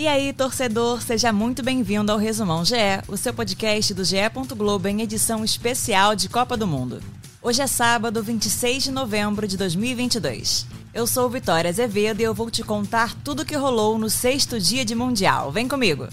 E aí, torcedor, seja muito bem-vindo ao Resumão GE, o seu podcast do GE. Globo em edição especial de Copa do Mundo. Hoje é sábado, 26 de novembro de 2022. Eu sou Vitória Azevedo e eu vou te contar tudo o que rolou no sexto dia de Mundial. Vem comigo!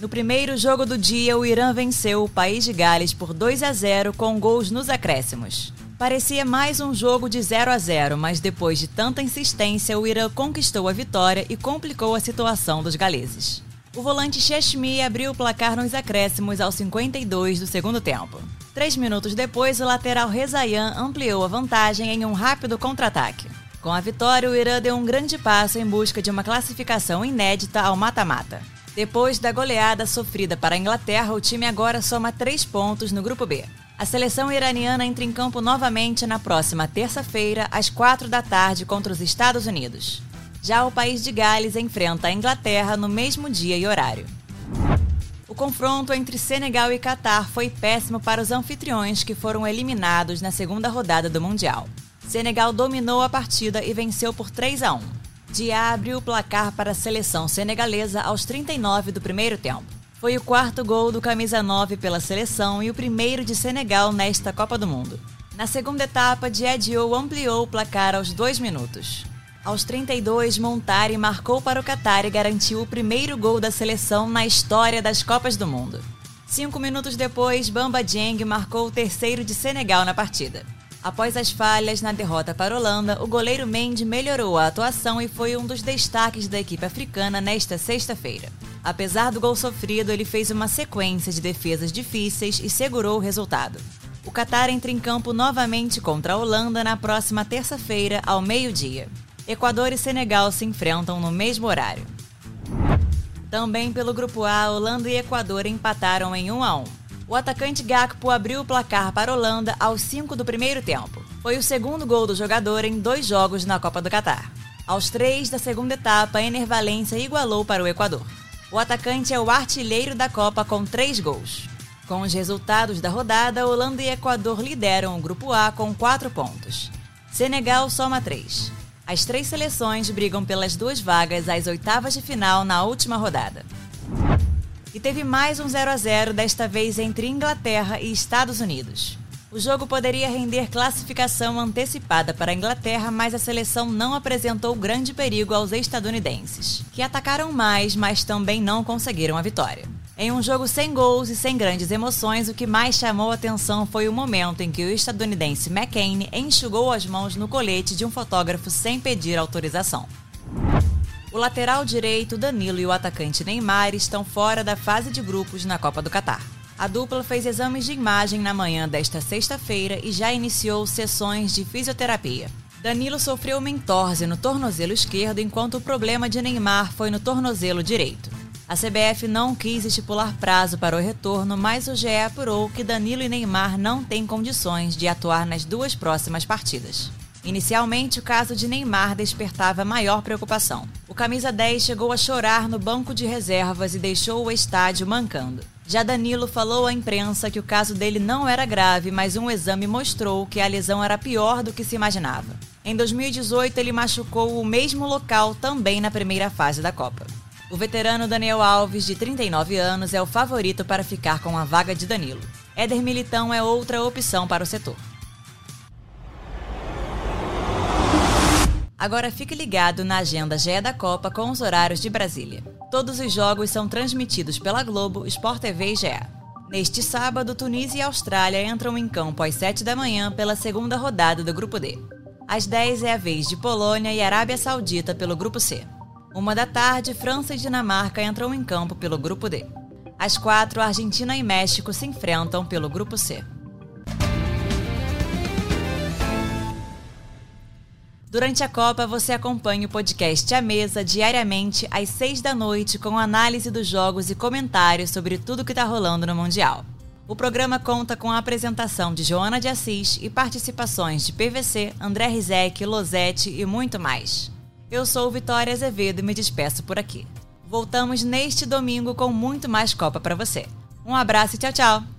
No primeiro jogo do dia, o Irã venceu o país de Gales por 2 a 0 com gols nos acréscimos. Parecia mais um jogo de 0 a 0, mas depois de tanta insistência, o Irã conquistou a vitória e complicou a situação dos galeses. O volante Cheshmi abriu o placar nos acréscimos aos 52 do segundo tempo. Três minutos depois, o lateral Rezayan ampliou a vantagem em um rápido contra-ataque. Com a vitória, o Irã deu um grande passo em busca de uma classificação inédita ao mata-mata. Depois da goleada sofrida para a Inglaterra, o time agora soma três pontos no Grupo B. A seleção iraniana entra em campo novamente na próxima terça-feira, às quatro da tarde, contra os Estados Unidos. Já o país de Gales enfrenta a Inglaterra no mesmo dia e horário. O confronto entre Senegal e Catar foi péssimo para os anfitriões que foram eliminados na segunda rodada do Mundial. Senegal dominou a partida e venceu por 3 a 1. Dia abriu o placar para a seleção senegalesa aos 39 do primeiro tempo. Foi o quarto gol do camisa 9 pela seleção e o primeiro de Senegal nesta Copa do Mundo. Na segunda etapa, Diadio ampliou o placar aos dois minutos. Aos 32, Montari marcou para o Qatar e garantiu o primeiro gol da seleção na história das Copas do Mundo. Cinco minutos depois, Bamba Dieng marcou o terceiro de Senegal na partida. Após as falhas na derrota para a Holanda, o goleiro Mendy melhorou a atuação e foi um dos destaques da equipe africana nesta sexta-feira. Apesar do gol sofrido, ele fez uma sequência de defesas difíceis e segurou o resultado. O Qatar entra em campo novamente contra a Holanda na próxima terça-feira, ao meio-dia. Equador e Senegal se enfrentam no mesmo horário. Também pelo Grupo A, Holanda e Equador empataram em 1 a 1. O atacante Gakpo abriu o placar para a Holanda aos 5 do primeiro tempo. Foi o segundo gol do jogador em dois jogos na Copa do Catar. Aos 3 da segunda etapa, Ener Valencia igualou para o Equador. O atacante é o artilheiro da Copa com três gols. Com os resultados da rodada, Holanda e Equador lideram o Grupo A com quatro pontos. Senegal soma três. As três seleções brigam pelas duas vagas às oitavas de final na última rodada. E teve mais um 0 a 0 desta vez entre Inglaterra e Estados Unidos. O jogo poderia render classificação antecipada para a Inglaterra, mas a seleção não apresentou grande perigo aos estadunidenses, que atacaram mais, mas também não conseguiram a vitória. Em um jogo sem gols e sem grandes emoções, o que mais chamou a atenção foi o momento em que o estadunidense McCain enxugou as mãos no colete de um fotógrafo sem pedir autorização. O lateral direito Danilo e o atacante Neymar estão fora da fase de grupos na Copa do Catar. A dupla fez exames de imagem na manhã desta sexta-feira e já iniciou sessões de fisioterapia. Danilo sofreu uma entorse no tornozelo esquerdo, enquanto o problema de Neymar foi no tornozelo direito. A CBF não quis estipular prazo para o retorno, mas o GE apurou que Danilo e Neymar não têm condições de atuar nas duas próximas partidas. Inicialmente, o caso de Neymar despertava maior preocupação. O camisa 10 chegou a chorar no banco de reservas e deixou o estádio mancando. Já Danilo falou à imprensa que o caso dele não era grave, mas um exame mostrou que a lesão era pior do que se imaginava. Em 2018, ele machucou o mesmo local também na primeira fase da Copa. O veterano Daniel Alves, de 39 anos, é o favorito para ficar com a vaga de Danilo. Éder Militão é outra opção para o setor. Agora fique ligado na agenda GE da Copa com os horários de Brasília. Todos os jogos são transmitidos pela Globo, Sport TV e GE. Neste sábado, Tunísia e Austrália entram em campo às 7 da manhã pela segunda rodada do Grupo D. Às 10 é a vez de Polônia e Arábia Saudita pelo Grupo C. Uma da tarde, França e Dinamarca entram em campo pelo Grupo D. Às 4, Argentina e México se enfrentam pelo Grupo C. Durante a Copa, você acompanha o podcast A Mesa diariamente às seis da noite com análise dos jogos e comentários sobre tudo que está rolando no Mundial. O programa conta com a apresentação de Joana de Assis e participações de PVC, André Rizek, Losete e muito mais. Eu sou Vitória Azevedo e me despeço por aqui. Voltamos neste domingo com muito mais Copa para você. Um abraço e tchau, tchau!